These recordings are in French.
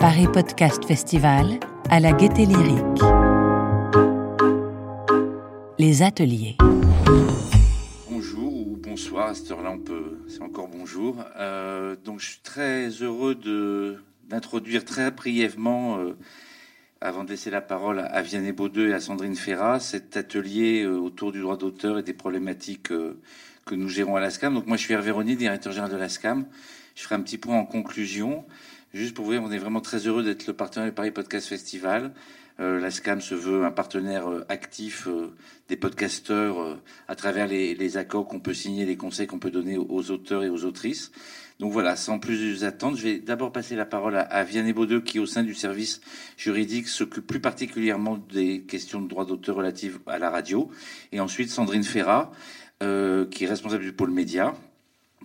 Paris Podcast Festival à la Gaieté Lyrique. Les ateliers. Bonjour ou bonsoir, à cette heure-là, on peut, c'est encore bonjour. Euh, donc, je suis très heureux de, d'introduire très brièvement, euh, avant de laisser la parole à Vianney Baudeux et à Sandrine Ferrat, cet atelier euh, autour du droit d'auteur et des problématiques euh, que nous gérons à l'ASCAM. Donc, moi, je suis Hervé Rony, directeur général de l'ASCAM. Je ferai un petit point en conclusion. Juste pour vous dire, on est vraiment très heureux d'être le partenaire du Paris Podcast Festival. Euh, la SCAM se veut un partenaire actif des podcasteurs à travers les, accords qu'on peut signer, les conseils qu'on peut donner aux auteurs et aux autrices. Donc voilà, sans plus attendre, je vais d'abord passer la parole à, à Vianney Baudeux, qui au sein du service juridique s'occupe plus particulièrement des questions de droit d'auteur relatives à la radio. Et ensuite Sandrine Ferrat, euh, qui est responsable du pôle média,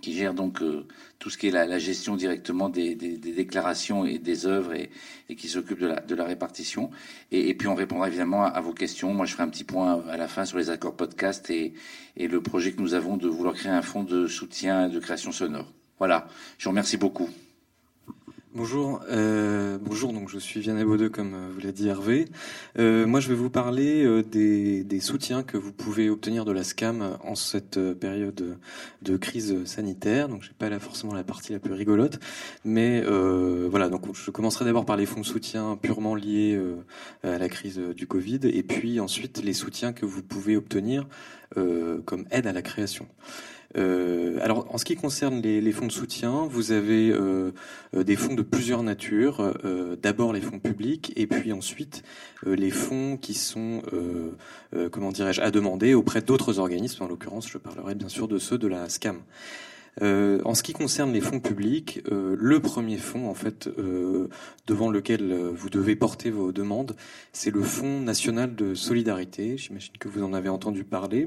qui gère donc euh, tout ce qui est la, gestion directement des, déclarations et des œuvres et, qui s'occupe de la, répartition. Et, puis on répondra évidemment à, à, vos questions. Moi, je ferai un petit point à la fin sur les accords podcast et, et le projet que nous avons de vouloir créer un fonds de soutien et de création sonore. Voilà, je vous remercie beaucoup. Bonjour, euh, bonjour. Donc je suis Vianney Baudeux, comme euh, vous l'a dit Hervé. Euh, moi, je vais vous parler euh, des, des, soutiens que vous pouvez obtenir de la SCAM en cette euh, période de crise sanitaire. Donc, j'ai pas là forcément la partie la plus rigolote, mais voilà. Donc, je commencerai d'abord par les fonds de soutien purement liés à la crise du Covid, et puis ensuite les soutiens que vous pouvez obtenir comme aide à la création. Euh, alors, en ce qui concerne les, fonds de soutien, vous avez euh, des fonds de plusieurs natures. Euh, D'abord les fonds publics, et puis ensuite euh, les fonds qui sont, euh, euh, comment dirais-je, à demander auprès d'autres organismes. En l'occurrence, je parlerai bien sûr de ceux de la SCAM. Euh, en ce qui concerne les fonds publics, euh, le premier fonds en fait euh, devant lequel vous devez porter vos demandes, c'est le Fonds national de solidarité. J'imagine que vous en avez entendu parler.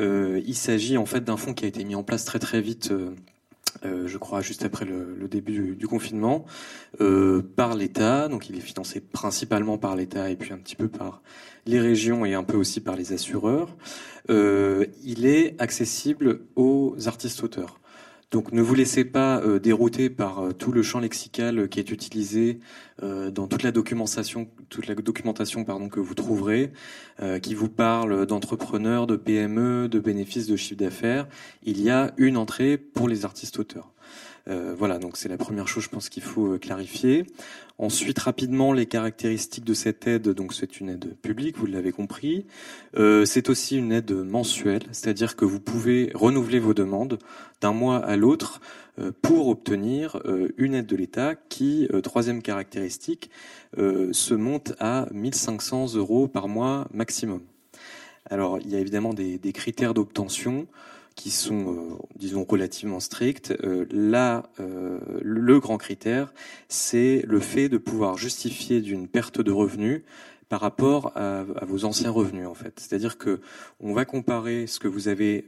Euh, il s'agit en fait d'un fonds qui a été mis en place très très vite. Euh, euh, je crois juste après le, début du, confinement, par l'État. Donc il est financé principalement par l'État et puis un petit peu par les régions et un peu aussi par les assureurs. Il est accessible aux artistes-auteurs. Donc ne vous laissez pas euh, dérouter par euh, tout le champ lexical qui est utilisé euh, dans toute la documentation, toute la documentation pardon que vous trouverez, euh, qui vous parle d'entrepreneurs, de PME, de bénéfices, de chiffre d'affaires. Il y a une entrée pour les artistes auteurs. Euh, voilà, donc c'est la première chose, je pense qu'il faut euh, clarifier. Ensuite, rapidement, les caractéristiques de cette aide. Donc, c'est une aide publique, vous l'avez compris. Euh, c'est aussi une aide mensuelle, c'est-à-dire que vous pouvez renouveler vos demandes d'un mois à l'autre pour obtenir une aide de l'État qui, troisième caractéristique, se monte à 1500 euros par mois maximum. Alors, il y a évidemment des critères d'obtention qui sont, euh, disons, relativement strictes. Euh, là, euh, le grand critère, c'est le fait de pouvoir justifier d'une perte de revenus par rapport à, à, vos anciens revenus, en fait. C'est-à-dire que on va comparer ce que vous avez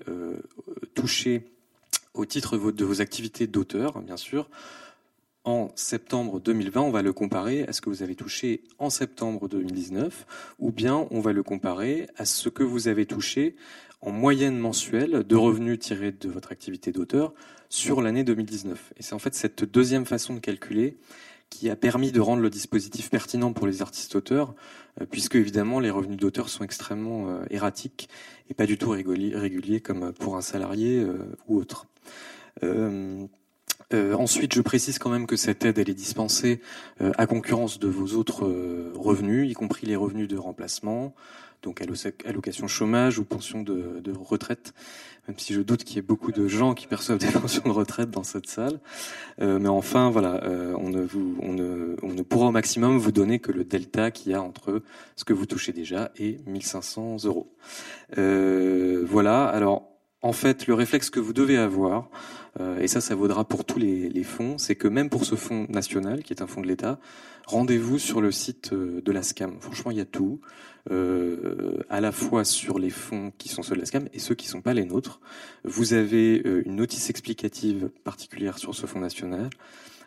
touché au titre de vos activités d'auteur, bien sûr, en septembre 2020, on va le comparer à ce que vous avez touché en septembre 2019, ou bien on va le comparer à ce que vous avez touché en moyenne mensuelle de revenus tirés de votre activité d'auteur sur l'année 2019. Et c'est en fait cette deuxième façon de calculer qui a permis de rendre le dispositif pertinent pour les artistes auteurs, euh, puisque évidemment les revenus d'auteur sont extrêmement euh, erratiques et pas du tout réguliers, comme pour un salarié euh, ou autre. Ensuite, je précise quand même que cette aide elle est dispensée à concurrence de vos autres revenus, y compris les revenus de remplacement, donc allocation chômage ou pension de, retraite, même si je doute qu'il y ait beaucoup de gens qui perçoivent des pensions de retraite dans cette salle. Euh, mais enfin, voilà, euh, on, ne vous, on, ne, on ne pourra au maximum vous donner que le delta qu'il y a entre ce que vous touchez déjà et 1500 euros. Euh, voilà, alors en fait, le réflexe que vous devez avoir, euh, et ça, ça vaudra pour tous les, fonds, c'est que même pour ce fonds national, qui est un fonds de l'État, rendez-vous sur le site euh, de la SCAM. Franchement, il y a tout, euh, à la fois sur les fonds qui sont ceux de la SCAM et ceux qui ne sont pas les nôtres. Vous avez une notice explicative particulière sur ce fonds national.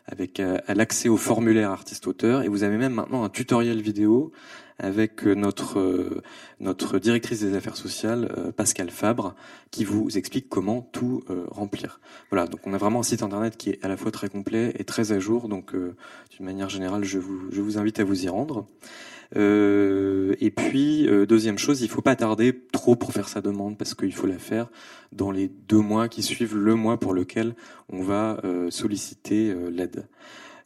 Avec l'accès au formulaire artiste-auteur, et vous avez même maintenant un tutoriel vidéo avec euh, notre euh, notre directrice des affaires sociales euh, Pascal Fabre qui vous explique comment tout remplir. Voilà, donc on a vraiment un site internet qui est à la fois très complet et très à jour. Donc d'une manière générale, je vous je vous invite à vous y rendre. Euh, et puis, deuxième chose, il faut pas tarder trop pour faire sa demande parce qu'il faut la faire dans les deux mois qui suivent le mois pour lequel on va solliciter l'aide.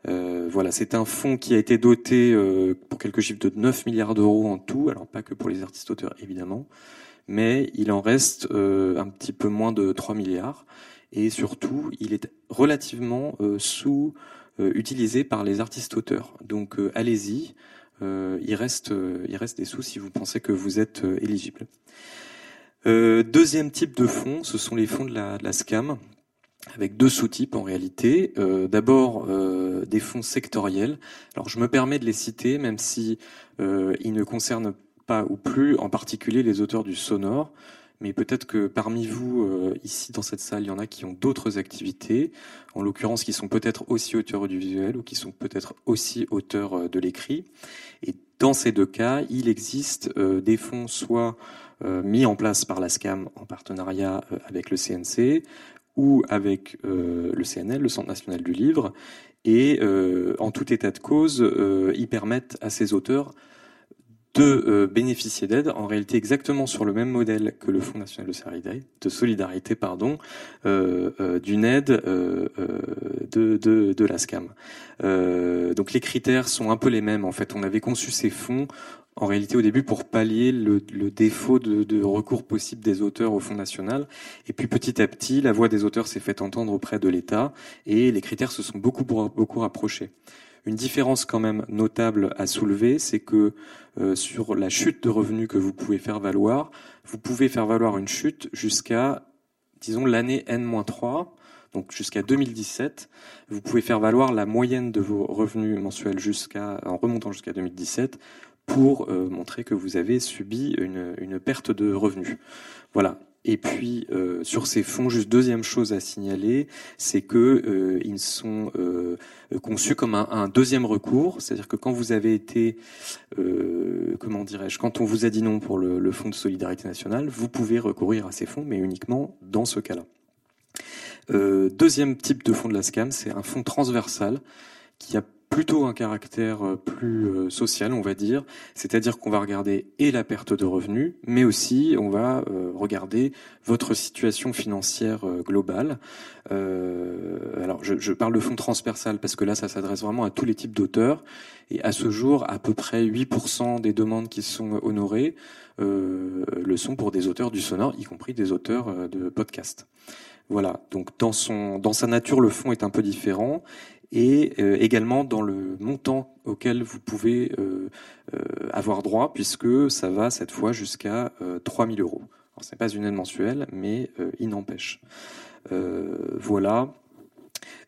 Euh, voilà, c'est un fonds qui a été doté euh, pour quelques chiffres de 9 milliards d'euros en tout, alors pas que pour les artistes-auteurs évidemment, mais il en reste euh, un petit peu moins de 3 milliards, et surtout il est relativement sous utilisé par les artistes-auteurs. Donc allez-y, il, reste, il reste des sous si vous pensez que vous êtes éligible. deuxième type de fonds, ce sont les fonds de la, SCAM avec deux sous-types en réalité. Euh, D'abord euh, des fonds sectoriels. Alors je me permets de les citer, même si euh, ils ne concernent pas ou plus en particulier les auteurs du sonore. Mais peut-être que parmi vous, euh, ici dans cette salle, il y en a qui ont d'autres activités, en l'occurrence qui sont peut-être aussi auteurs audiovisuels ou qui sont peut-être aussi auteurs euh, de l'écrit. Et dans ces deux cas, il existe des fonds soit mis en place par la SCAM en partenariat avec le CNC, ou avec euh, le CNL, le Centre national du livre, et euh, en tout état de cause, euh, ils permettent à ces auteurs de bénéficier d'aide, en réalité exactement sur le même modèle que le Fonds national de solidarité, de solidarité pardon, d'une aide de, de, de la SCAM. donc les critères sont un peu les mêmes. En fait, on avait conçu ces fonds en réalité au début pour pallier le, défaut de, recours possible des auteurs au Fonds national. Et puis petit à petit, la voix des auteurs s'est fait entendre auprès de l'État et les critères se sont beaucoup, beaucoup rapprochés. Une différence quand même notable à soulever, c'est que euh, sur la chute de revenus que vous pouvez faire valoir, vous pouvez faire valoir une chute jusqu'à, disons, l'année N-3, donc jusqu'à 2017. Vous pouvez faire valoir la moyenne de vos revenus mensuels jusqu'à, en remontant jusqu'à 2017 pour euh, montrer que vous avez subi une, une perte de revenus. Voilà. Et puis euh, sur ces fonds, juste deuxième chose à signaler, c'est que euh, ils sont euh, conçus comme un, un, deuxième recours, c'est-à-dire que quand vous avez été, euh, comment dirais-je, quand on vous a dit non pour le, le, fonds de solidarité nationale, vous pouvez recourir à ces fonds, mais uniquement dans ce cas-là. deuxième type de fonds de la SCAM, c'est un fonds transversal qui a plutôt un caractère euh, plus euh, social, on va dire. C'est-à-dire qu'on va regarder et la perte de revenus, mais aussi on va euh, regarder votre situation financière globale. alors, je, je, parle de fonds transversal parce que là, ça s'adresse vraiment à tous les types d'auteurs. Et à ce jour, à peu près 8% des demandes qui sont honorées le sont pour des auteurs du sonore, y compris des auteurs de podcasts. Voilà. Donc dans son dans sa nature, le fonds est un peu différent et euh, également dans le montant auquel vous pouvez euh, euh, avoir droit, puisque ça va cette fois jusqu'à 3000 euros. Alors ce n'est pas une aide mensuelle, mais il n'empêche. voilà.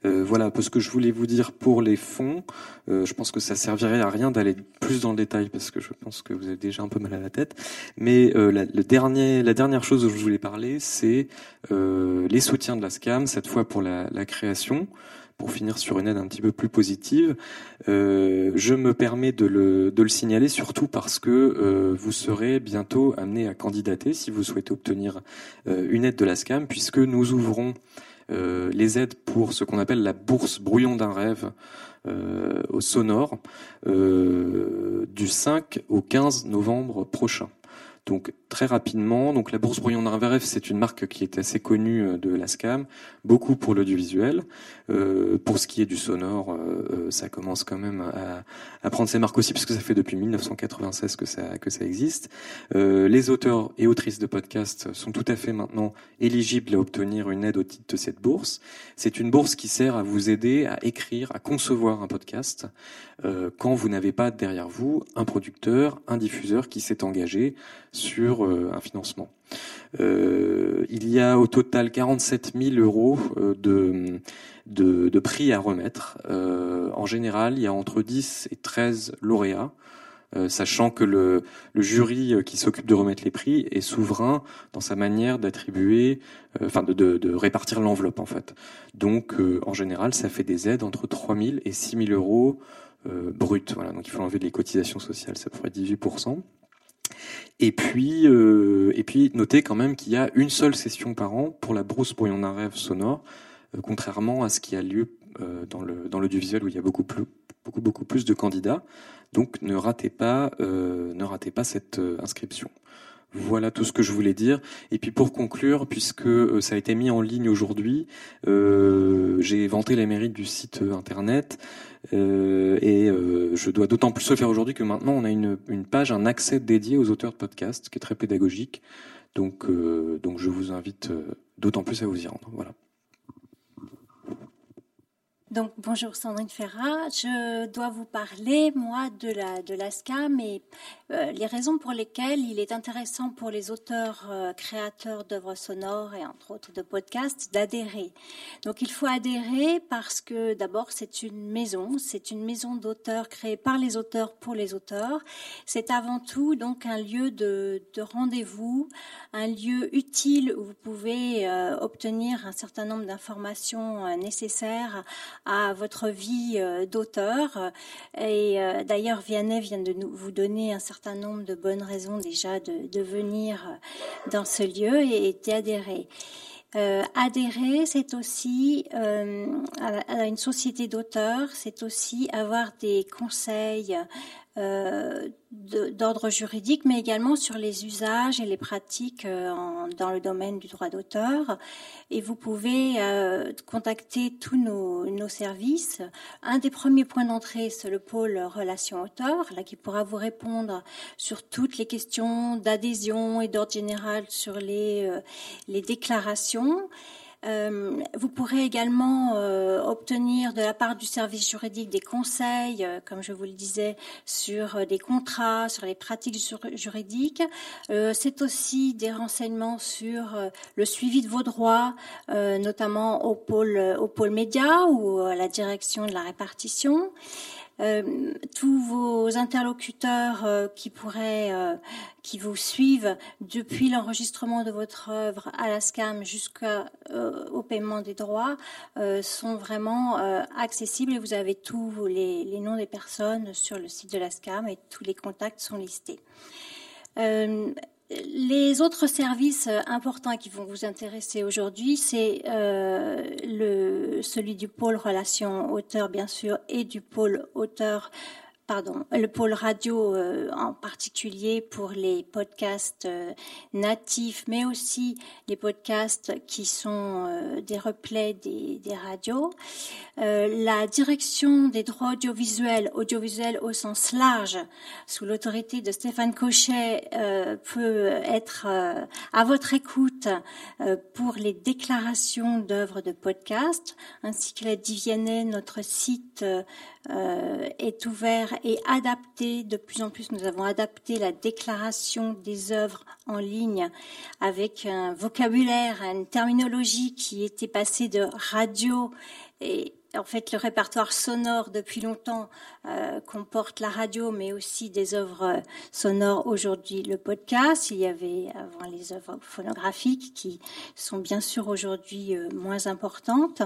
Euh, voilà un peu ce que je voulais vous dire pour les fonds. Euh, je pense que ça servirait à rien d'aller plus dans le détail parce que je pense que vous avez déjà un peu mal à la tête. Mais euh, la, le la dernière chose dont je voulais parler, c'est les soutiens de la SCAM, cette fois pour la création pour finir sur une aide un petit peu plus positive, euh, je me permets de le, de le, signaler surtout parce que euh, vous serez bientôt amené à candidater si vous souhaitez obtenir euh, une aide de la SCAM, puisque nous ouvrons les aides pour ce qu'on appelle la bourse brouillon d'un rêve au sonore du 5 au 15 novembre prochain. Donc très rapidement, donc la bourse Brouillon d'Arveref, c'est une marque qui est assez connue euh, de la SCAM, beaucoup pour l'audiovisuel. Euh, pour ce qui est du sonore, euh, ça commence quand même à, prendre ses marques aussi, puisque ça fait depuis 1996 que ça que ça existe. Les auteurs et autrices de podcasts sont tout à fait maintenant éligibles à obtenir une aide au titre de cette bourse. C'est une bourse qui sert à vous aider à écrire, à concevoir un podcast quand vous n'avez pas derrière vous un producteur, un diffuseur qui s'est engagé sur euh, un financement. Euh, il y a au total 47 000 euros euh, de, de, prix à remettre. en général, il y a entre 10 et 13 lauréats. sachant que le, jury qui s'occupe de remettre les prix est souverain dans sa manière d'attribuer, enfin de, de, répartir l'enveloppe en fait. Donc en général, ça fait des aides entre 3 000 et 6 000 euros brut. Voilà, donc il faut enlever les cotisations sociales, ça ferait 18%. Et puis, euh, et puis, notez quand même qu'il y a une seule session par an pour la brousse brouillon d'un rêve sonore, euh, contrairement à ce qui a lieu euh, dans l'audiovisuel où il y a beaucoup plus beaucoup beaucoup plus de candidats. Donc, ne ratez pas cette inscription. Voilà tout ce que je voulais dire. Et puis pour conclure, puisque ça a été mis en ligne aujourd'hui, j'ai vanté les mérites du site internet. Euh, et euh, je dois d'autant plus le faire aujourd'hui que maintenant on a une, une, page, un accès dédié aux auteurs de podcasts, qui est très pédagogique. Donc, euh, donc je vous invite d'autant plus à vous y rendre. Voilà. Donc bonjour Sandrine Ferrat, je dois vous parler moi de la de la SCAM et euh, les raisons pour lesquelles il est intéressant pour les auteurs euh, créateurs d'œuvres sonores et entre autres de podcasts d'adhérer. Donc il faut adhérer parce que d'abord c'est une maison, c'est une maison d'auteurs créée par les auteurs pour les auteurs. C'est avant tout donc un lieu de, de rendez-vous, un lieu utile où vous pouvez euh, obtenir un certain nombre d'informations nécessaires à votre vie euh, d'auteur. Et euh, d'ailleurs, Vianney vient de vous donner un certain nombre de bonnes raisons déjà de, venir euh, dans ce lieu et, d'y adhérer. Adhérer, c'est aussi à, une société d'auteurs, c'est aussi avoir des conseils d'ordre juridique, mais également sur les usages et les pratiques euh, dans le domaine du droit d'auteur. Et vous pouvez euh, contacter tous nos, nos, services. Un des premiers points d'entrée, c'est le pôle relations auteurs, là qui pourra vous répondre sur toutes les questions d'adhésion et d'ordre général sur les, les déclarations. Euh, vous pourrez également euh, obtenir de la part du service juridique des conseils, euh, comme je vous le disais, sur des contrats, sur les pratiques juridiques. C'est aussi des renseignements sur le suivi de vos droits, notamment au pôle, au pôle média ou à la direction de la répartition. Euh, tous vos interlocuteurs euh, qui pourraient, euh, qui vous suivent depuis l'enregistrement de votre œuvre à la SCAM jusqu'au paiement des droits sont vraiment accessibles et vous avez tous les, les, noms des personnes sur le site de la SCAM et tous les contacts sont listés. Les autres services euh, importants qui vont vous intéresser aujourd'hui, c'est euh, celui du pôle relations auteurs, bien sûr, et du pôle auteur pardon, le pôle radio euh, en particulier pour les podcasts euh, natifs, mais aussi les podcasts qui sont euh, des replays des, des radios. la direction des droits audiovisuels, audiovisuels au sens large, sous l'autorité de Stéphane Cochet, peut être à votre écoute pour les déclarations d'œuvres de podcasts, ainsi que la Divienne, notre site euh, est ouvert et adapté. De plus en plus, nous avons adapté la déclaration des œuvres en ligne avec un vocabulaire, une terminologie qui était passée de radio et en fait, le répertoire sonore depuis longtemps euh, comporte la radio, mais aussi des œuvres sonores. Aujourd'hui, le podcast. Il y avait avant les œuvres phonographiques qui sont bien sûr aujourd'hui euh, moins importantes.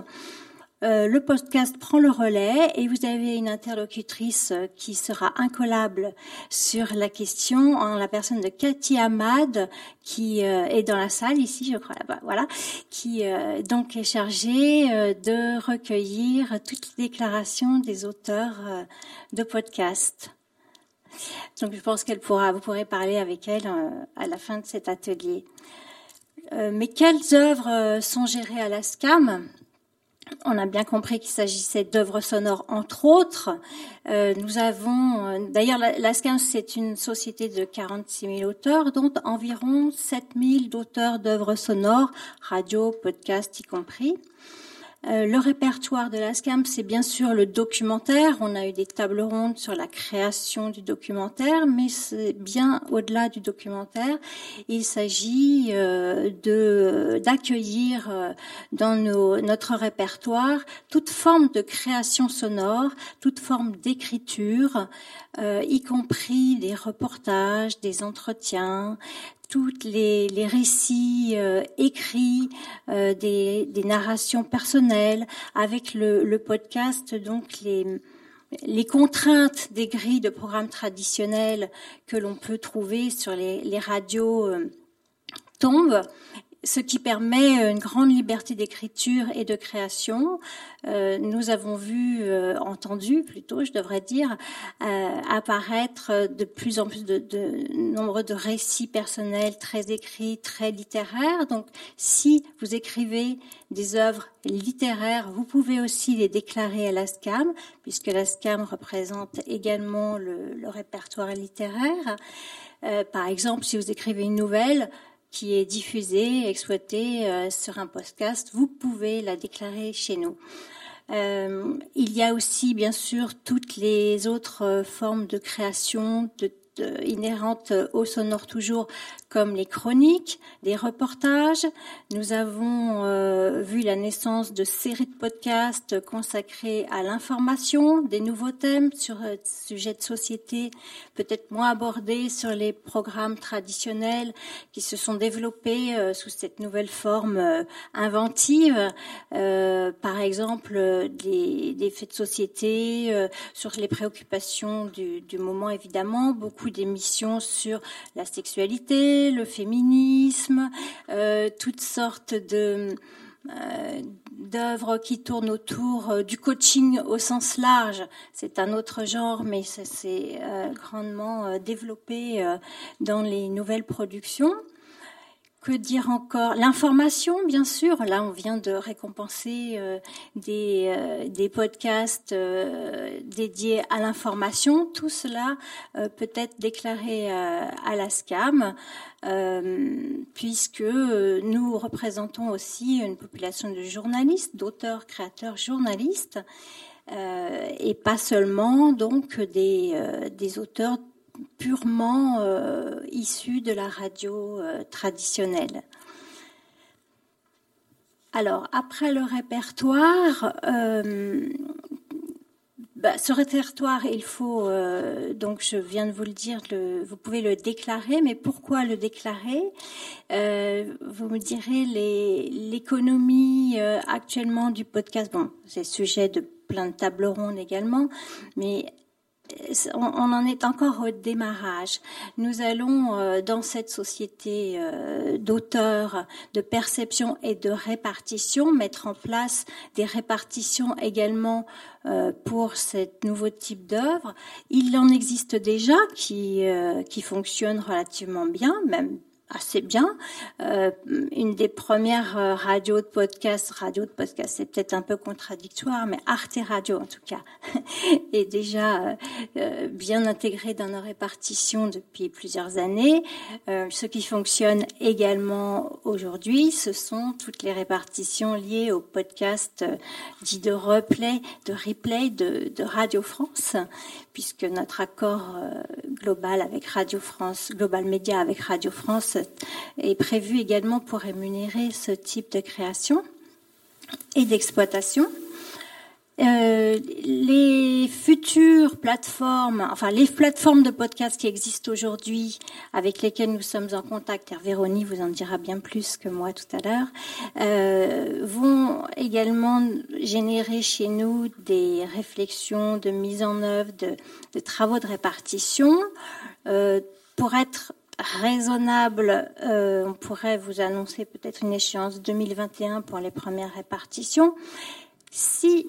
Euh, le podcast prend le relais et vous avez une interlocutrice euh, qui sera incollable sur la question en la personne de Cathy Ahmad qui euh, est dans la salle ici, je crois là-bas, voilà, qui donc est chargée de recueillir toutes les déclarations des auteurs de podcasts. Donc je pense qu'elle pourra, vous pourrez parler avec elle à la fin de cet atelier. mais quelles œuvres sont gérées à la SCAM? On a bien compris qu'il s'agissait d'œuvres sonores, entre autres. Euh, nous avons, euh, d'ailleurs, la, c'est une société de 46 000 auteurs, dont environ 7 000 d'auteurs d'œuvres sonores, radio, podcast y compris. Euh, le répertoire de la SCAM, c'est bien sûr le documentaire. On a eu des tables rondes sur la création du documentaire, mais c'est bien au-delà du documentaire. Il s'agit euh, d'accueillir euh, dans nos, notre répertoire toute forme de création sonore, toute forme d'écriture, y compris des reportages, des entretiens, toutes les, les récits euh, écrits, euh, des, des, narrations personnelles, avec le, le, podcast, donc les, les contraintes des grilles de programmes traditionnels que l'on peut trouver sur les, les radios euh, tombent ce qui permet une grande liberté d'écriture et de création. Euh, nous avons vu, euh, entendu plutôt, je devrais dire, euh, apparaître de plus en plus de, de nombre de récits personnels très écrits, très littéraires. Donc, si vous écrivez des œuvres littéraires, vous pouvez aussi les déclarer à la SCAM, puisque la SCAM représente également le, le répertoire littéraire. par exemple, si vous écrivez une nouvelle, qui est diffusée, exploitée euh, sur un podcast, vous pouvez la déclarer chez nous. Euh, il y a aussi, bien sûr, toutes les autres euh, formes de création, inhérentes au sonore toujours, comme les chroniques, des reportages. Nous avons euh, vu la naissance de séries de podcasts consacrés à l'information, des nouveaux thèmes sur euh, sujets de société, peut-être moins abordés sur les programmes traditionnels qui se sont développés euh, sous cette nouvelle forme inventive. par exemple, des, des, faits de société, sur les préoccupations du moment évidemment, beaucoup d'émissions sur la sexualité, le féminisme, euh, toutes sortes de euh, d'œuvres qui tournent autour euh, du coaching au sens large. C'est un autre genre, mais ça s'est grandement développé dans les nouvelles productions. Que dire encore L'information, bien sûr. Là, on vient de récompenser euh, des, euh, des, podcasts euh, dédiés à l'information. Tout cela peut être déclaré à la SCAM, puisque nous représentons aussi une population de journalistes, d'auteurs, créateurs, journalistes, et pas seulement donc des, des auteurs purement euh, issu de la radio euh, traditionnelle. Alors, après le répertoire, euh, bah, ce répertoire, il faut, donc je viens de vous le dire, vous pouvez le déclarer, mais pourquoi le déclarer? Vous me direz l'économie actuellement du podcast. Bon, c'est sujet de plein de tables rondes également, mais on, en est encore au démarrage. Nous allons euh, dans cette société euh, d'auteurs, de perception et de répartition mettre en place des répartitions également euh, pour ce nouveau type d'œuvre. Il en existe déjà qui qui fonctionnent relativement bien, même assez bien. Euh, une des premières euh, radios de podcast, radio de podcast, c'est peut-être un peu contradictoire, mais Arte Radio en tout cas, est déjà euh, bien intégré dans nos répartitions depuis plusieurs années. ce qui fonctionne également aujourd'hui, ce sont toutes les répartitions liées au podcast dit de replay, de replay de, de Radio France, puisque notre accord global avec Radio France, Global Média avec Radio France est prévu également pour rémunérer ce type de création et d'exploitation. Euh, les futures plateformes, enfin les plateformes de podcast qui existent aujourd'hui, avec lesquelles nous sommes en contact, et Véronique vous en dira bien plus que moi tout à l'heure, euh, vont également générer chez nous des réflexions de mise en œuvre de, de travaux de répartition euh, pour être raisonnable, euh, on pourrait vous annoncer peut-être une échéance 2021 pour les premières répartitions. Si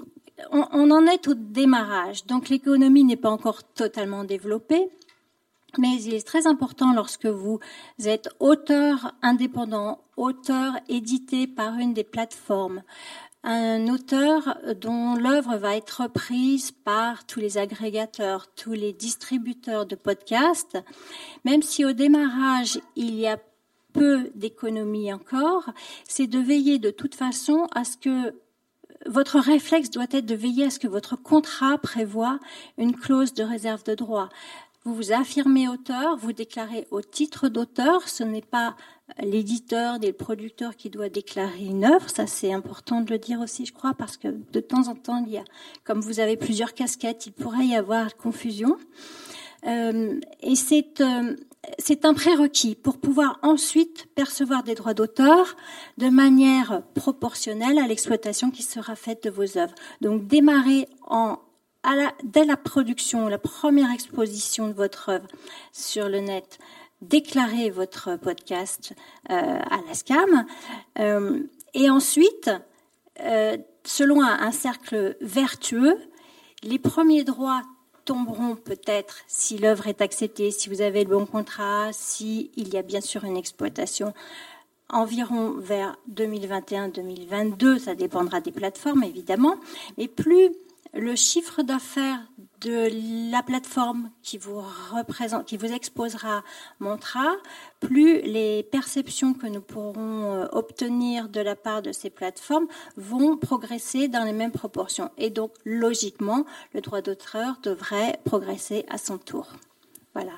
on, en est au démarrage, donc l'économie n'est pas encore totalement développée, mais il est très important lorsque vous êtes auteur indépendant, auteur édité par une des plateformes, un auteur dont l'œuvre va être reprise par tous les agrégateurs, tous les distributeurs de podcasts, même si au démarrage il y a peu d'économie encore, c'est de veiller de toute façon à ce que votre réflexe doit être de veiller à ce que votre contrat prévoit une clause de réserve de droit. Vous vous affirmez auteur, vous déclarez au titre d'auteur, ce n'est pas l'éditeur ni le producteur qui doit déclarer une œuvre, ça c'est important de le dire aussi je crois parce que de temps en temps il y a, comme vous avez plusieurs casquettes, il pourrait y avoir confusion. Euh, et c'est euh, c'est un prérequis pour pouvoir ensuite percevoir des droits d'auteur de manière proportionnelle à l'exploitation qui sera faite de vos œuvres. Donc démarrer en dès la production, la première exposition de votre œuvre sur le net, déclarez votre podcast euh, à la SCAM. Euh, et ensuite, euh, selon un, cercle vertueux, les premiers droits tomberont peut-être si l'œuvre est acceptée, si vous avez le bon contrat, s'il y a bien sûr une exploitation environ vers 2021-2022, ça dépendra des plateformes évidemment, mais plus le chiffre d'affaires de la plateforme qui vous représente, qui vous exposera montera, plus les perceptions que nous pourrons euh, obtenir de la part de ces plateformes vont progresser dans les mêmes proportions. Et donc, logiquement, le droit d'auteur devrait progresser à son tour. Voilà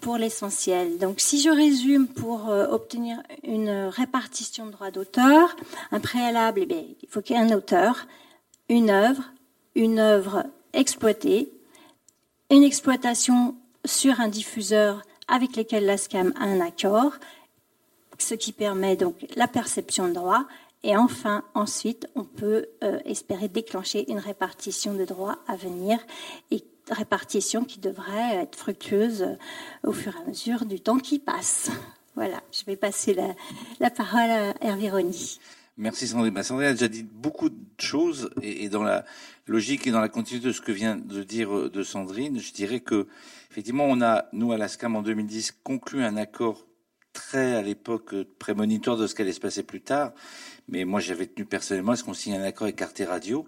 pour l'essentiel. Donc, si je résume pour euh, obtenir une répartition de droit d'auteur, un préalable, eh il faut qu'il y ait un auteur, une œuvre, une œuvre exploitée, une exploitation sur un diffuseur avec lequel la SCAM a un accord, ce qui permet donc la perception de droits. Et enfin, ensuite, on peut euh, espérer déclencher une répartition de droits à venir et répartition qui devrait être fructueuse euh, au fur et à mesure du temps qui passe. Voilà, je vais passer la, parole à Hervé Rony. Merci Sandrine. Bah, Sandrine a déjà dit beaucoup de choses et, dans la logique et dans la continuité de ce que vient de dire euh, de Sandrine, je dirais que effectivement on a nous à la SCAM en 2010 conclu un accord très à l'époque euh, prémonitoire de ce qui allait se passer plus tard. Mais moi j'avais tenu personnellement à ce qu'on signe un accord avec Arte Radio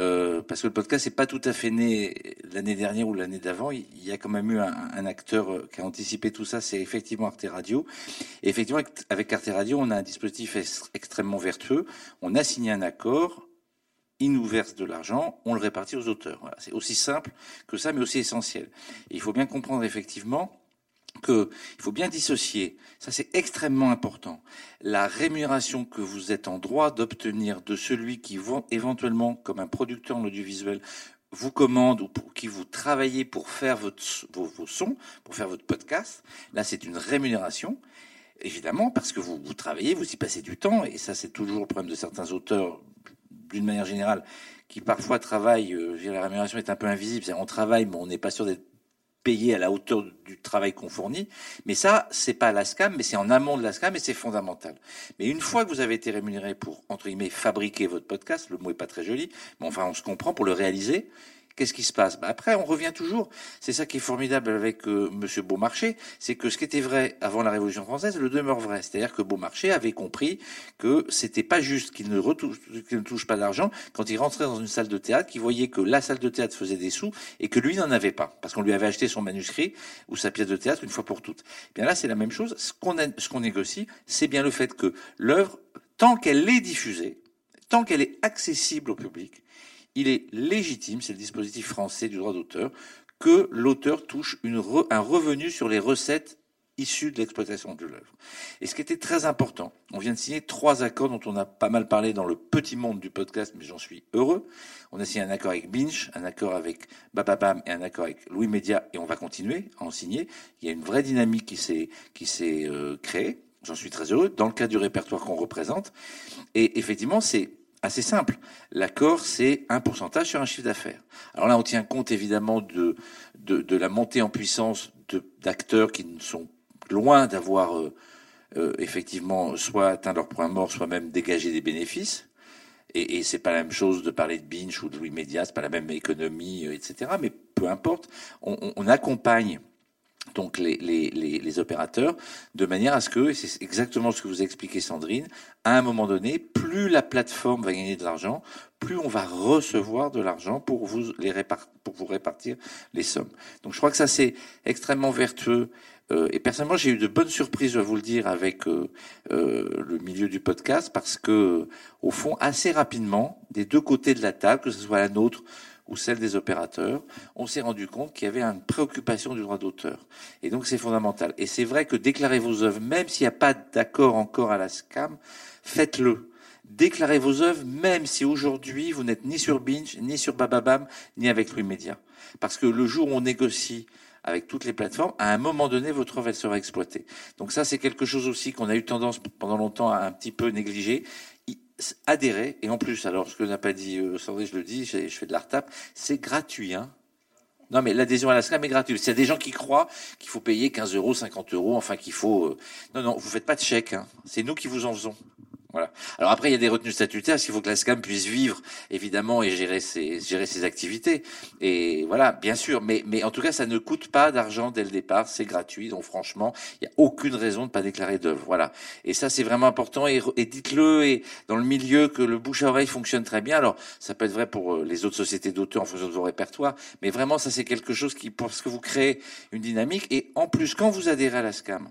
euh, parce que le podcast n'est pas tout à fait né l'année dernière ou l'année d'avant. Il y a quand même eu un, acteur euh, qui a anticipé tout ça, c'est effectivement Arte Radio. Et effectivement, avec Arte Radio, on a un dispositif extrêmement vertueux. On a signé un accord, il nous verse de l'argent, on le répartit aux auteurs. Voilà. C'est aussi simple que ça, mais aussi essentiel. Il faut bien comprendre effectivement qu'il faut bien dissocier, ça c'est extrêmement important, la rémunération que vous êtes en droit d'obtenir de celui qui éventuellement, comme un producteur en audiovisuel, vous commande ou pour qui vous travaillez pour faire votre, vos, sons, pour faire votre podcast. Là, c'est une rémunération, évidemment, parce que vous, travaillez, vous y passez du temps, et ça, c'est toujours le problème de certains auteurs, d'une manière générale, qui parfois travaillent, euh, la rémunération est un peu invisible, on travaille, mais on n'est pas sûr d'être payé à la hauteur du travail qu'on fournit. Mais ça, c'est pas la SCAM, mais c'est en amont de la SCAM et c'est fondamental. Mais une fois que vous avez été rémunéré pour, entre guillemets, fabriquer votre podcast, le mot est pas très joli, mais enfin, on se comprend pour le réaliser, Qu'est-ce qui se passe? Bah Après, on revient toujours. C'est ça qui est formidable avec euh, Beaumarchais, c'est que ce qui était vrai avant la Révolution française le demeure vrai. C'est-à-dire que Beaumarchais avait compris que c'était pas juste qu'il ne, touche pas d'argent quand il rentrait dans une salle de théâtre, qu'il voyait que la salle de théâtre faisait des sous et que lui n'en avait pas, parce qu'on lui avait acheté son manuscrit ou sa pièce de théâtre une fois pour toutes. Eh bien là, c'est la même chose. Ce qu'on négocie, c'est bien le fait que l'œuvre, tant qu'elle est diffusée, tant qu'elle est accessible au public, il est légitime, c'est le dispositif français du droit d'auteur, que l'auteur touche un revenu sur les recettes issues de l'exploitation de l'œuvre. Et ce qui était très important, on vient de signer trois accords dont on a pas mal parlé dans le petit monde du podcast, mais j'en suis heureux. On a signé un accord avec Binge, un accord avec Bababam et un accord avec Louis Média, et on va continuer à en signer. Il y a une vraie dynamique qui s'est qui s'est euh, créée. J'en suis très heureux dans le cadre du répertoire qu'on représente. Et effectivement, c'est assez simple. L'accord, c'est un pourcentage sur un chiffre d'affaires. Alors là, on tient compte évidemment de, de, la montée en puissance d'acteurs qui ne sont loin d'avoir euh, euh, effectivement soit atteint leur point mort, soit même dégagé des bénéfices. Et, et c'est pas la même chose de parler de Binge ou de Louis Média, c'est pas la même économie, euh, etc. Mais peu importe, on accompagne donc les, les, les, opérateurs, de manière à ce que, et c'est exactement ce que vous expliquez Sandrine, à un moment donné, plus la plateforme va gagner de l'argent, plus on va recevoir de l'argent pour vous, les pour vous répartir les sommes. Donc je crois que ça c'est extrêmement vertueux Euh, et personnellement, j'ai eu de bonnes surprises, je vais vous le dire, avec euh, euh, le milieu du podcast, parce que, au fond, assez rapidement, des deux côtés de la table, que ce soit la nôtre ou celle des opérateurs, on s'est rendu compte qu'il y avait une préoccupation du droit d'auteur. Et donc, c'est fondamental. Et c'est vrai que déclarer vos œuvres, même s'il n'y a pas d'accord encore à la SCAM, faites-le. Déclarez vos œuvres, même si aujourd'hui vous n'êtes ni sur Binge, ni sur Bababam, ni avec Louis Média. Parce que le jour où on négocie avec toutes les plateformes, à un moment donné, votre œuvre, elle sera exploitée. Donc ça, c'est quelque chose aussi qu'on a eu tendance pendant longtemps à un petit peu négliger. Adhérer, et en plus, alors ce que n'a pas dit euh, Sandrine, je le dis, je, fais de la retape, c'est gratuit. Hein. Non, mais l'adhésion à la SCAM est gratuite. S'il y a des gens qui croient qu'il faut payer 15 euros, 50 euros, enfin qu'il faut... Euh, non, non, vous faites pas de chèque. Hein. C'est nous qui vous en faisons. Voilà. Alors après, il y a des retenues statutaires, parce qu'il faut que la SCAM puisse vivre, évidemment, et gérer ses, gérer ses activités. Et voilà, bien sûr. Mais, mais en tout cas, ça ne coûte pas d'argent dès le départ, c'est gratuit. Donc franchement, il n'y a aucune raison de pas déclarer d'œuvre. Voilà. Et ça, c'est vraiment important. Et, et dites-le, et dans le milieu, que le bouche à oreille fonctionne très bien. Alors, ça peut être vrai pour euh, les autres sociétés d'auteurs en fonction de vos répertoires. Mais vraiment, ça, c'est quelque chose qui, parce que vous créez une dynamique. Et en plus, quand vous adhérez à la SCAM,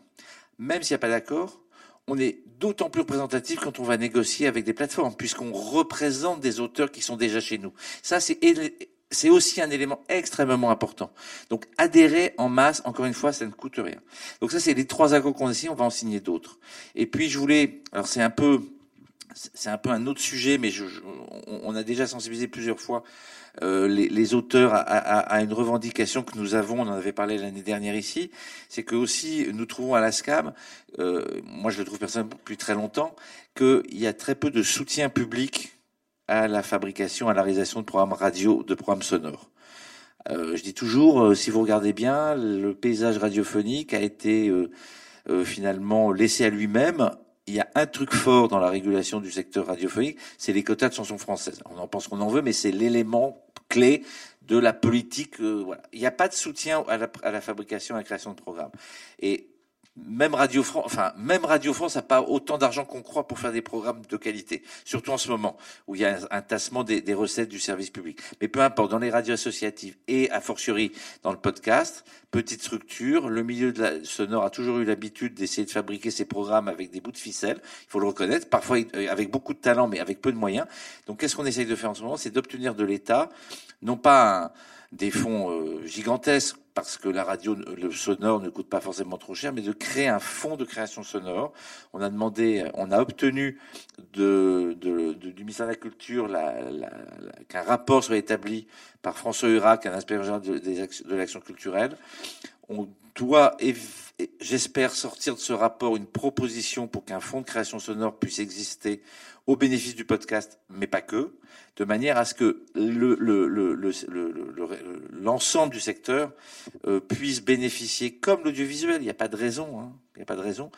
même s'il n'y a pas d'accord, on est d'autant plus représentatif quand on va négocier avec des plateformes, puisqu'on représente des auteurs qui sont déjà chez nous. Ça, c'est aussi un élément extrêmement important. Donc adhérer en masse, encore une fois, ça ne coûte rien. Donc ça, c'est les trois accords qu'on a signés, on va en signer d'autres. Et puis je voulais, alors c'est un peu, c'est un peu un autre sujet, mais on a déjà sensibilisé plusieurs fois euh, les, les, auteurs à, à, à, une revendication que nous avons, on en avait parlé l'année dernière ici, c'est que aussi nous trouvons à la SCAM, euh, moi je le trouve personnellement depuis très longtemps, qu'il y a très peu de soutien public à la fabrication, à la réalisation de programmes radio, de programmes sonores. Euh, je dis toujours, euh, si vous regardez bien, le paysage radiophonique a été euh, finalement laissé à lui-même il y a un truc fort dans la régulation du secteur radiophonique, c'est les quotas de chansons françaises. On en pense qu'on en veut, mais c'est l'élément clé de la politique. Euh, voilà. Il n'y a pas de soutien à la, à la, fabrication et à la création de programmes. Et même Radio France, enfin même Radio France n'a pas autant d'argent qu'on croit pour faire des programmes de qualité, surtout en ce moment où il y a un, tassement des, recettes du service public. Mais peu importe, dans les radios associatives et a fortiori dans le podcast, petite structure, le milieu de la sonore a toujours eu l'habitude d'essayer de fabriquer ses programmes avec des bouts de ficelle. Il faut le reconnaître, parfois euh, avec beaucoup de talent, mais avec peu de moyens. Donc qu'est-ce qu'on essaye de faire en ce moment, c'est d'obtenir de l'État non pas des fonds euh, gigantesques parce que la radio, le sonore ne coûte pas forcément trop cher, mais de créer un fonds de création sonore. On a demandé, on a obtenu de, de, du ministère de la Culture la, la, qu'un rapport soit établi par François Hurac, un inspecteur de, de l'action culturelle. On doit, j'espère, sortir de ce rapport une proposition pour qu'un fonds de création sonore puisse exister au bénéfice du podcast, mais pas que, de manière à ce que l'ensemble le, le, le, du secteur euh, puisse bénéficier, comme l'audiovisuel, il n'y a pas de raison, hein, il n'y a pas de raison,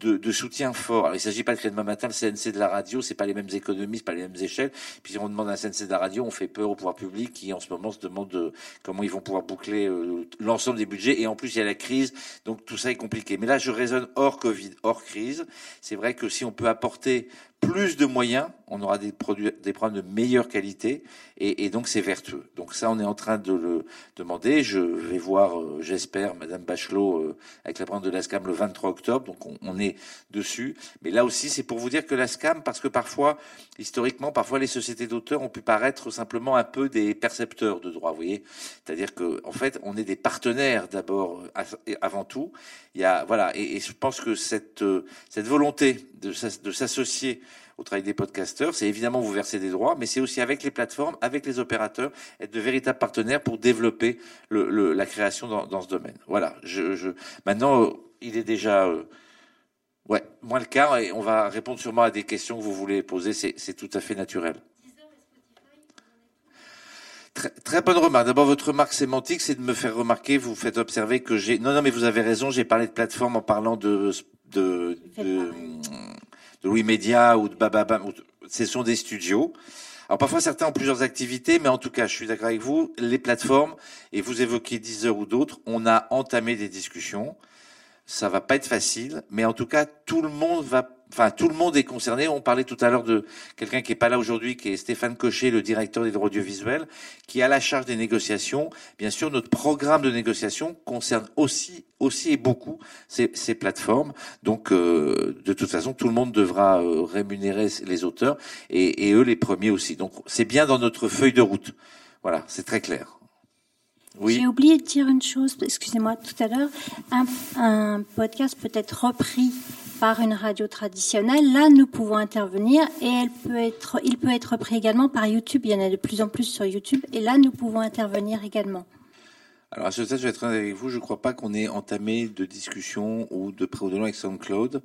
de, de soutien fort. Alors, il ne s'agit pas de créer demain matin le CNC de la radio, c'est pas les mêmes économies, pas les mêmes échelles. Puis si on demande un CNC de la radio, on fait peur au pouvoir public qui en ce moment se demande de, comment ils vont pouvoir boucler euh, l'ensemble des budgets. Et en plus, il y a la crise, donc tout ça est compliqué. Mais là, je raisonne hors Covid, hors crise. C'est vrai que si on peut apporter plus de moyens, on aura des produits, des programmes de meilleure qualité, et, et donc c'est vertueux. Donc ça, on est en train de le demander. Je vais voir, euh, j'espère, Madame Bachelot euh, avec la programme de l'ASCAM le 23 octobre. Donc on, on est dessus. Mais là aussi, c'est pour vous dire que l'ASCAM, parce que parfois, historiquement, parfois les sociétés d'auteurs ont pu paraître simplement un peu des percepteurs de droit. Vous voyez, c'est-à-dire que en fait, on est des partenaires d'abord, euh, avant tout. Il y a voilà, et, et je pense que cette cette volonté de s'associer au travail des podcasteurs, c'est évidemment vous verser des droits, mais c'est aussi avec les plateformes, avec les opérateurs, être de véritables partenaires pour développer le, le, la création dans, dans, ce domaine. Voilà. Je, je... Maintenant, euh, il est déjà euh... ouais moins le quart et on va répondre sûrement à des questions que vous voulez poser. C'est tout à fait naturel. Très, très, bonne remarque. D'abord, votre remarque sémantique, c'est de me faire remarquer, vous faites observer que j'ai... Non, non, mais vous avez raison, j'ai parlé de plateforme en parlant de, de, de, de Louis Média ou de Bababam, ce sont des studios. Alors parfois certains ont plusieurs activités, mais en tout cas, je suis d'accord avec vous, les plateformes, et vous évoquez Deezer ou d'autres, on a entamé des discussions. Ça va pas être facile, mais en tout cas, tout le monde va enfin, tout le monde est concerné. On parlait tout à l'heure de quelqu'un qui est pas là aujourd'hui, qui est Stéphane Cochet, le directeur des droits audiovisuels, qui a la charge des négociations. Bien sûr, notre programme de négociation concerne aussi, aussi et beaucoup ces, ces plateformes. Donc, euh, de toute façon, tout le monde devra euh, rémunérer les auteurs et, et eux les premiers aussi. Donc, c'est bien dans notre feuille de route. Voilà, c'est très clair. Oui. J'ai oublié de dire une chose, excusez-moi, tout à l'heure. Un, un, podcast peut être repris par une radio traditionnelle. Là, nous pouvons intervenir et elle peut être, il peut être repris également par YouTube. Il y en a de plus en plus sur YouTube. Et là, nous pouvons intervenir également. Alors à ce stade, je vais être avec vous, je ne crois pas qu'on ait entamé de discussion ou de pré avec SoundCloud.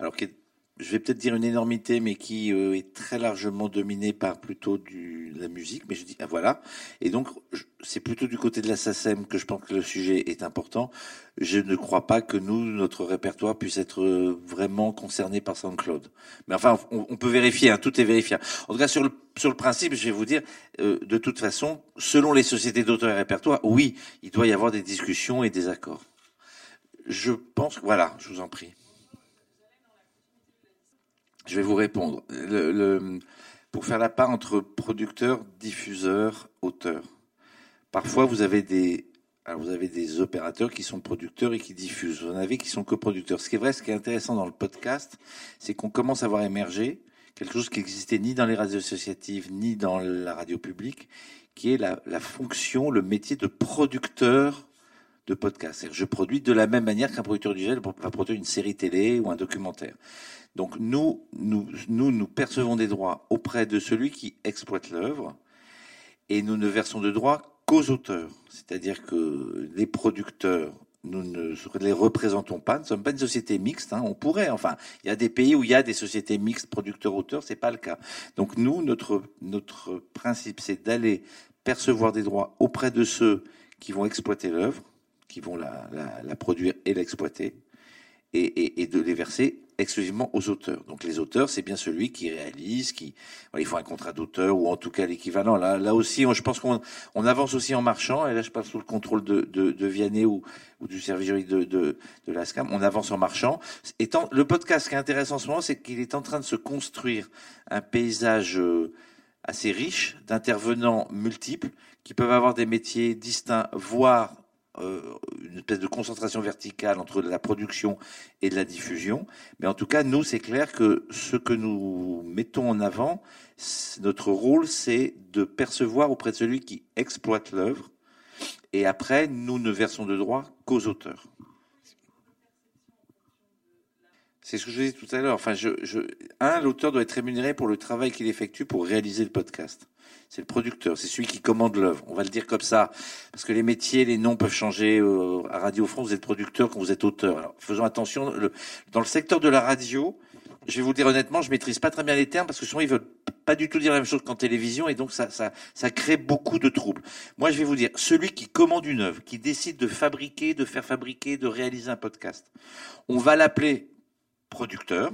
Alors qui est je vais peut-être dire une énormité, mais qui euh, est très largement dominée par plutôt du, la musique. Mais je dis, ah, voilà. Et donc, c'est plutôt du côté de la SACEM que je pense que le sujet est important. Je ne crois pas que nous, notre répertoire, puisse être euh, vraiment concerné par SoundCloud. Mais enfin, on, on peut vérifier, hein, tout est vérifiable. En tout cas, sur le, sur le principe, je vais vous dire, euh, de toute façon, selon les sociétés d'auteurs et répertoire, oui, il doit y avoir des discussions et des accords. Je pense, voilà, je vous en prie. Je vais vous répondre. Le, le, pour faire la part entre producteur, diffuseur, auteur. Parfois, vous avez des, alors vous avez des opérateurs qui sont producteurs et qui diffusent. Vous en avez qui sont coproducteurs. Ce qui est vrai, ce qui est intéressant dans le podcast, c'est qu'on commence à voir émerger quelque chose qui existait ni dans les radios associatives, ni dans la radio publique, qui est la, la fonction, le métier de producteur de podcast. Je produis de la même manière qu'un producteur du gel va produire une série télé ou un documentaire. Donc nous, nous, nous, nous percevons des droits auprès de celui qui exploite l'œuvre et nous ne versons de droits qu'aux auteurs. C'est-à-dire que les producteurs, nous ne les représentons pas. Nous ne sommes pas une société mixte. Hein. On pourrait, enfin, il y a des pays où il y a des sociétés mixtes producteurs-auteurs, c'est pas le cas. Donc nous, notre notre principe, c'est d'aller percevoir des droits auprès de ceux qui vont exploiter l'œuvre, qui vont la, produire et l'exploiter, et, de les verser exclusivement aux auteurs. Donc les auteurs, c'est bien celui qui réalise, qui il faut un contrat d'auteur ou en tout cas l'équivalent. Là, aussi, je pense qu'on on avance aussi en marchant. Et là, je passe sous le contrôle de, de, Vianney ou, du service juridique de, l'ASCAM. On avance en marchant. Le podcast, ce qui est intéressant en ce moment, c'est qu'il est en train de se construire un paysage euh, assez riche d'intervenants multiples qui peuvent avoir des métiers distincts, voire euh, une espèce de concentration verticale entre la production et la diffusion. Mais en tout cas, nous, c'est clair que ce que nous mettons en avant, notre rôle, c'est de percevoir auprès de celui qui exploite l'œuvre. Et après, nous ne versons de droit qu'aux auteurs. C'est ce que je disais tout à l'heure. Enfin, un, l'auteur doit être rémunéré pour le travail qu'il effectue pour réaliser le podcast c'est le producteur, c'est celui qui commande l'œuvre. On va le dire comme ça, parce que les métiers, les noms peuvent changer. Euh, à Radio France, vous êtes producteur quand vous êtes auteur. Alors, faisons attention. Dans le secteur de la radio, je vais vous dire honnêtement, je maîtrise pas très bien les termes parce que souvent ils veulent pas du tout dire la même chose qu'en télévision et donc ça, ça, ça crée beaucoup de troubles. Moi, je vais vous dire, celui qui commande une œuvre, qui décide de fabriquer, de faire fabriquer, de réaliser un podcast, on va l'appeler producteur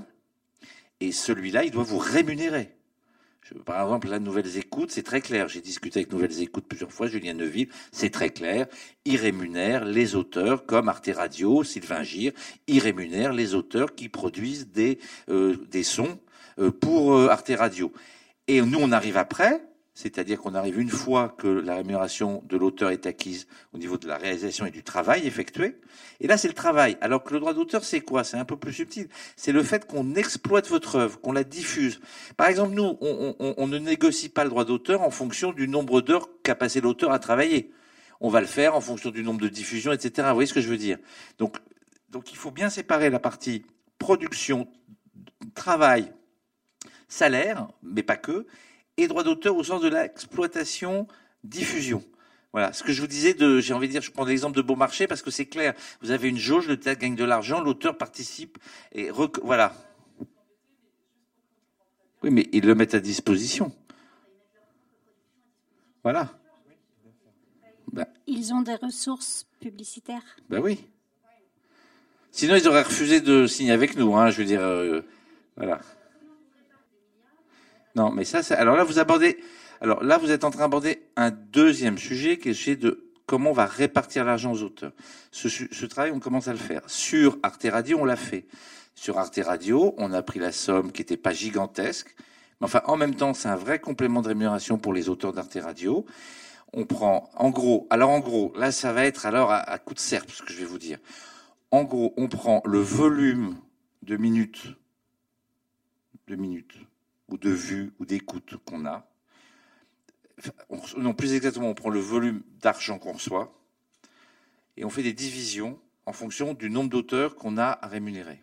et celui-là, il doit vous rémunérer par exemple, la Nouvelles Écoutes, c'est très clair. J'ai discuté avec Nouvelles Écoutes plusieurs fois, Julien Neuville, c'est très clair. Il rémunère les auteurs comme Arte Radio, Sylvain Gire, il rémunère les auteurs qui produisent des, euh, des sons euh, pour euh, Arte Radio. Et nous, on arrive après, c'est-à-dire qu'on arrive une fois que la rémunération de l'auteur est acquise au niveau de la réalisation et du travail effectué. Et là, c'est le travail. Alors que le droit d'auteur, c'est quoi? C'est un peu plus subtil. C'est le fait qu'on exploite votre œuvre, qu'on la diffuse. Par exemple, nous, on, ne négocie pas le droit d'auteur en fonction du nombre d'heures qu'a passé l'auteur à travailler. On va le faire en fonction du nombre de diffusions, etc. Vous voyez ce que je veux dire? Donc, donc, il faut bien séparer la partie production, travail, salaire, mais pas que, et droit d'auteur au sens de l'exploitation, diffusion. Voilà, ce que je vous disais de, j'ai envie de dire, je prends l'exemple de Beaumarchais parce que c'est clair. Vous avez une jauge, le théâtre gagne de l'argent, l'auteur participe et voilà. Oui, mais ils le mettent à disposition. Voilà. Ben. Ils ont des ressources publicitaires. Ben oui. Sinon, ils auraient refusé de signer avec nous, hein, je veux dire, euh, voilà. Non, mais ça, alors là, vous abordez, alors là, vous êtes en train d'aborder un deuxième sujet qui est celui de comment on va répartir l'argent aux auteurs. Ce, ce, travail, on commence à le faire. Sur Arte Radio, on l'a fait. sur Arte Radio. On a pris la somme qui n'était pas gigantesque. Mais enfin, en même temps, c'est un vrai complément de rémunération pour les auteurs d'Arte Radio. On prend, en gros, alors en gros, là, ça va être alors à, coup de serpe, ce que je vais vous dire. En gros, on prend le volume de minutes, de minutes, ou de vues, ou d'écoutes qu'on a. non, plus exactement, on prend le volume d'argent qu'on reçoit, et on fait des divisions en fonction du nombre d'auteurs qu'on a à rémunérer.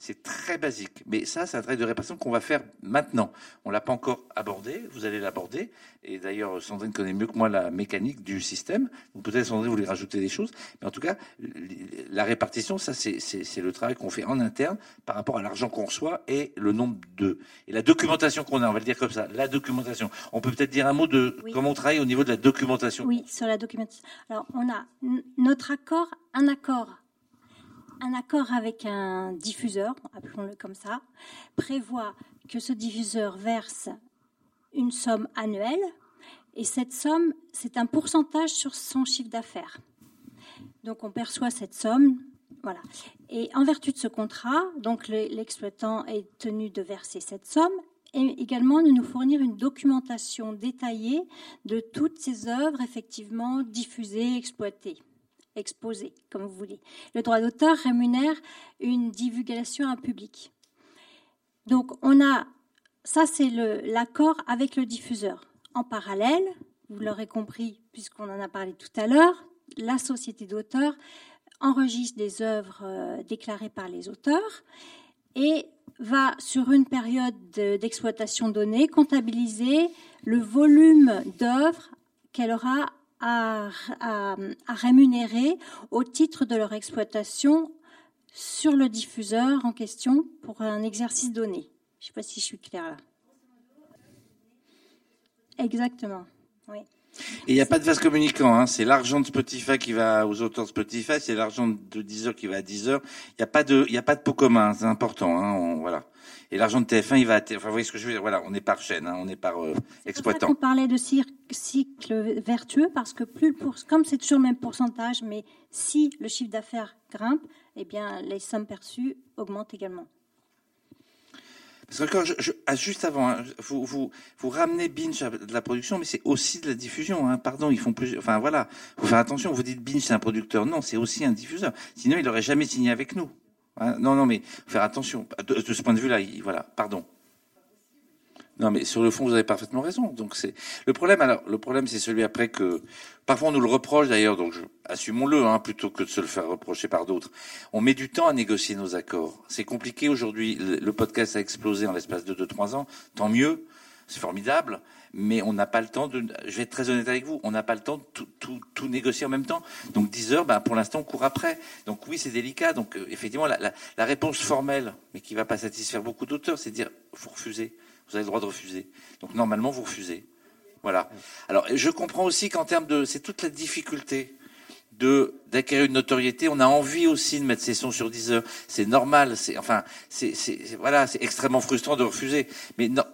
C'est très basique. Mais ça, c'est un travail de répartition qu'on va faire maintenant. On l'a pas encore abordé. Vous allez l'aborder. Et d'ailleurs, Sandrine connaît mieux que moi la mécanique du système. Donc peut-être Sandrine vous voulez rajouter des choses. Mais en tout cas, la répartition, ça, c'est le travail qu'on fait en interne par rapport à l'argent qu'on reçoit et le nombre de et la documentation qu'on a. On va le dire comme ça. La documentation. On peut peut-être dire un mot de comment on travaille au niveau de la documentation. Oui, sur la documentation. Alors, on a notre accord, un accord un accord avec un diffuseur, appelons-le comme ça, prévoit que ce diffuseur verse une somme annuelle et cette somme, c'est un pourcentage sur son chiffre d'affaires. Donc on perçoit cette somme, voilà. Et en vertu de ce contrat, donc l'exploitant est tenu de verser cette somme et également de nous fournir une documentation détaillée de toutes ces œuvres effectivement diffusées, exploitées exposé, comme vous voulez. Le droit d'auteur rémunère une divulgation à public. Donc on a, ça c'est l'accord avec le diffuseur. En parallèle, vous l'aurez compris puisqu'on en a parlé tout à l'heure, la société d'auteurs enregistre des œuvres euh, déclarées par les auteurs et va, sur une période d'exploitation donnée, comptabiliser le volume d'œuvres qu'elle aura à, rémunérer au titre de leur exploitation sur le diffuseur en question pour un exercice donné. Je ne sais pas si je suis claire là. Exactement, oui. Et il n'y a pas de vase communicant, hein. c'est l'argent de Spotify qui va aux auteurs de Spotify, c'est l'argent de Deezer qui va à Deezer. Il n'y a pas de, il a pas de pot commun, c'est important, hein. voilà. Et l'argent de TF1, il va, enfin, vous voyez ce que je veux dire Voilà, on est par chaîne, hein, on est par euh, exploitant. on parlait de cycle vertueux parce que plus comme c'est toujours le même pourcentage, mais si le chiffre d'affaires grimpe, eh bien les sommes perçues augmentent également. Parce que je, ah, juste avant, hein, vous, vous, vous ramenez Binge de la production, mais c'est aussi de la diffusion. Hein, pardon, ils font plus. Enfin voilà, faut faire attention. Vous dites Binge c'est un producteur, non, c'est aussi un diffuseur. Sinon, il n'aurait jamais signé avec nous. Hein, non, non, mais faire attention. De, ce point de vue-là, voilà, pardon. Non, mais sur le fond, vous avez parfaitement raison. Donc c'est le problème. Alors, le problème, c'est celui après que parfois on nous le reproche d'ailleurs. Donc, assumons-le, hein, plutôt que de se le faire reprocher par d'autres. On met du temps à négocier nos accords. C'est compliqué aujourd'hui. Le, podcast a explosé en l'espace de deux, trois ans. Tant mieux, c'est formidable mais on n'a pas le temps de. Je vais être très honnête avec vous, on n'a pas le temps de tout, tout, négocier en même temps. Donc 10 heures, ben, pour l'instant, on court après. Donc oui, c'est délicat. Donc euh, effectivement, la, la, la, réponse formelle, mais qui ne va pas satisfaire beaucoup d'auteurs, c'est de dire vous refusez. Vous avez le droit de refuser. Donc normalement, vous refusez. Voilà. Alors je comprends aussi qu'en termes de, c'est toute la difficulté de d'acquérir une notoriété. On a envie aussi de mettre ses sons sur 10 heures. C'est normal. C'est enfin, c'est voilà, c'est extrêmement frustrant de refuser. Mais non,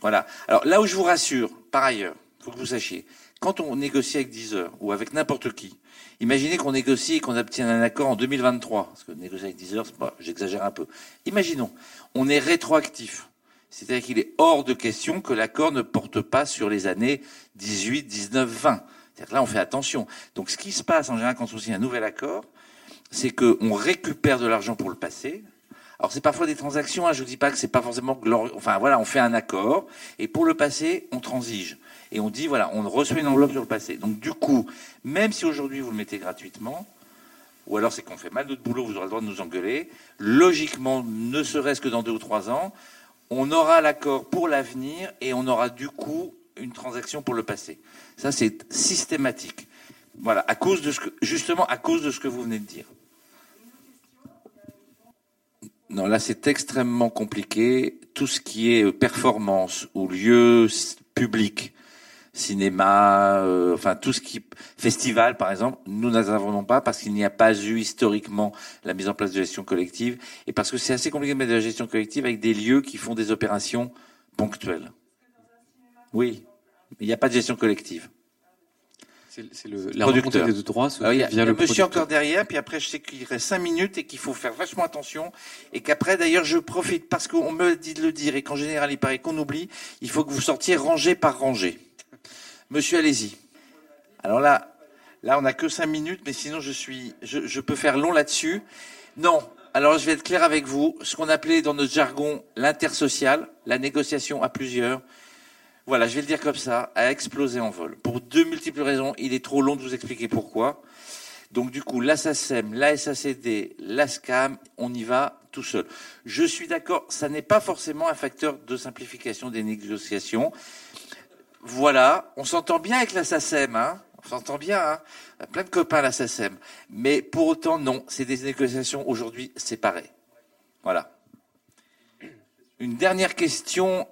voilà. Alors là où je vous rassure, par ailleurs, faut que vous sachiez, quand on négocie avec Deezer ou avec n'importe qui, imaginez qu'on négocie et qu'on obtient un accord en 2023, parce que négocier avec Deezer, pas, j'exagère un peu. Imaginons, on est rétroactif. C'est-à-dire qu'il est hors de question que l'accord ne porte pas sur les années 18, 19, 20. C'est-à-dire là, on fait attention. Donc, ce qui se passe en général quand on signe un nouvel accord, c'est qu'on récupère de l'argent pour le passé, alors c'est parfois des transactions, hein, je ne dis pas que c'est pas forcément glorieux. Enfin voilà, on fait un accord et pour le passé, on transige. Et on dit voilà, on reçoit une enveloppe sur le passé. Donc du coup, même si aujourd'hui vous le mettez gratuitement, ou alors c'est qu'on fait mal notre boulot, vous aurez le droit de nous engueuler, logiquement, ne serait-ce que dans deux ou trois ans, on aura l'accord pour l'avenir et on aura du coup une transaction pour le passé. Ça c'est systématique. Voilà, à cause de ce que, justement à cause de ce que vous venez de dire. Non, là c'est extrêmement compliqué. Tout ce qui est euh, performance ou lieu public, cinéma, euh, enfin tout ce qui festival par exemple, nous n'intervenons pas parce qu'il n'y a pas eu historiquement la mise en place de gestion collective et parce que c'est assez compliqué de mettre de la gestion collective avec des lieux qui font des opérations ponctuelles. Oui, il n'y a pas de gestion collective. C'est le, la producteur des droits il y a, via le monsieur encore derrière, puis après je sais qu'il reste cinq minutes et qu'il faut faire vachement attention et qu'après d'ailleurs je profite parce qu'on me dit de le dire et qu'en général il paraît qu'on oublie, il faut que vous sortiez rangé par rangée. Monsieur, allez-y. Alors là, là on n'a que cinq minutes, mais sinon je suis, je, je peux faire long là-dessus. Non. Alors je vais être clair avec vous. Ce qu'on appelait dans notre jargon l'intersocial, la négociation à plusieurs, voilà, je vais le dire comme ça, a explosé en vol. Pour deux multiples raisons. Il est trop long de vous expliquer pourquoi. Donc du coup, la SACEM, la SACD, la SCAM, on y va tout seul. Je suis d'accord, ça n'est pas forcément un facteur de simplification des négociations. Voilà, on s'entend bien avec la SACEM, hein on s'entend bien, hein plein de copains à SACEM. Mais pour autant, non, c'est des négociations aujourd'hui séparées. Voilà. Une dernière question,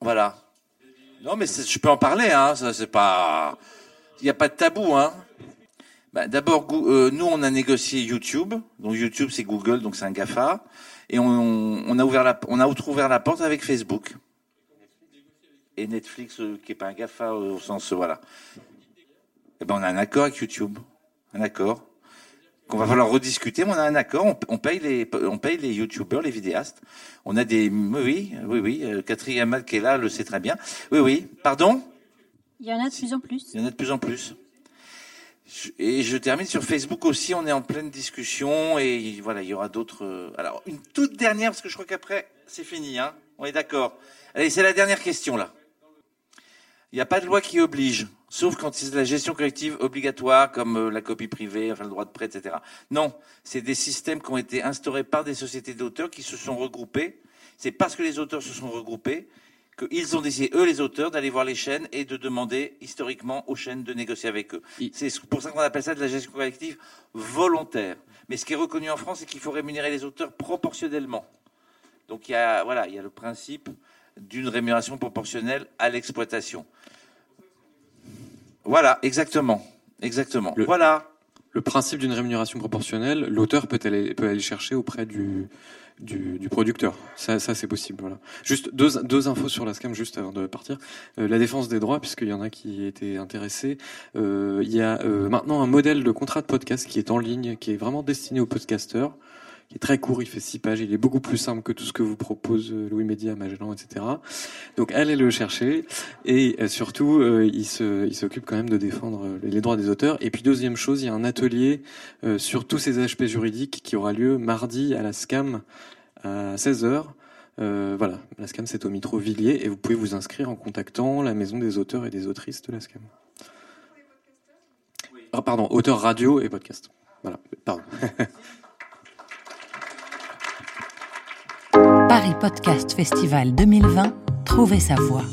voilà. Non, mais je peux en parler, hein. Ça, c'est pas. Il n'y a pas de tabou, hein. Bah, D'abord, euh, nous, on a négocié YouTube. Donc YouTube, c'est Google, donc c'est un Gafa. Et on, on, a ouvert la, on a ouvert la porte avec Facebook. Et Netflix, euh, qui est pas un Gafa au sens, voilà. Eh ben, on a un accord avec YouTube. Un accord qu'on va falloir rediscuter, mais on a un accord, on, paye les, on paye les youtubeurs, les vidéastes. On a des, oui, oui, oui, euh, Catherine Amal qui est là le sait très bien. Oui, oui, pardon? Il y en a de plus en plus. Il y en a de plus en plus. Et je termine sur Facebook aussi, on est en pleine discussion et voilà, il y aura d'autres. Euh, alors, une toute dernière, parce que je crois qu'après, c'est fini, hein. On est d'accord. Allez, c'est la dernière question, là. Il n'y a pas de loi qui oblige, sauf quand c'est de la gestion collective obligatoire, comme euh, la copie privée, enfin le droit de prêt, etc. Non, c'est des systèmes qui ont été instaurés par des sociétés d'auteurs qui se sont regroupés. C'est parce que les auteurs se sont regroupés qu'ils ont décidé, eux les auteurs, d'aller voir les chaînes et de demander historiquement aux chaînes de négocier avec eux. C'est pour ça qu'on appelle ça de la gestion collective volontaire. Mais ce qui est reconnu en France, c'est qu'il faut rémunérer les auteurs proportionnellement. Donc il y a, voilà, il y a le principe d'une rémunération proportionnelle à l'exploitation. Voilà, exactement. Exactement. Le, voilà. Le principe d'une rémunération proportionnelle, l'auteur peut aller, peut aller chercher auprès du, du, du producteur. Ça, ça c'est possible. Voilà. Juste deux, deux infos sur la SCAM juste avant de partir. Euh, la défense des droits, puisqu'il y en a qui étaient intéressés. Euh, il y a euh, maintenant un modèle de contrat de podcast qui est en ligne, qui est vraiment destiné aux podcasteurs est très court, il fait six pages, il est beaucoup plus simple que tout ce que vous propose euh, Louis Média, Magellan, etc. Donc allez le chercher et euh, surtout euh, il se, il s'occupe quand même de défendre les droits des auteurs. Et puis deuxième chose, il y a un atelier sur tous ces aspects juridiques qui aura lieu mardi à la SCAM à 16 h voilà, la SCAM c'est au Mitro Villiers et vous pouvez vous inscrire en contactant la maison des auteurs et des autrices de la SCAM. Ah, pardon, auteurs radio et podcast. Voilà, pardon. Paris Podcast Festival 2020, trouvez sa voix.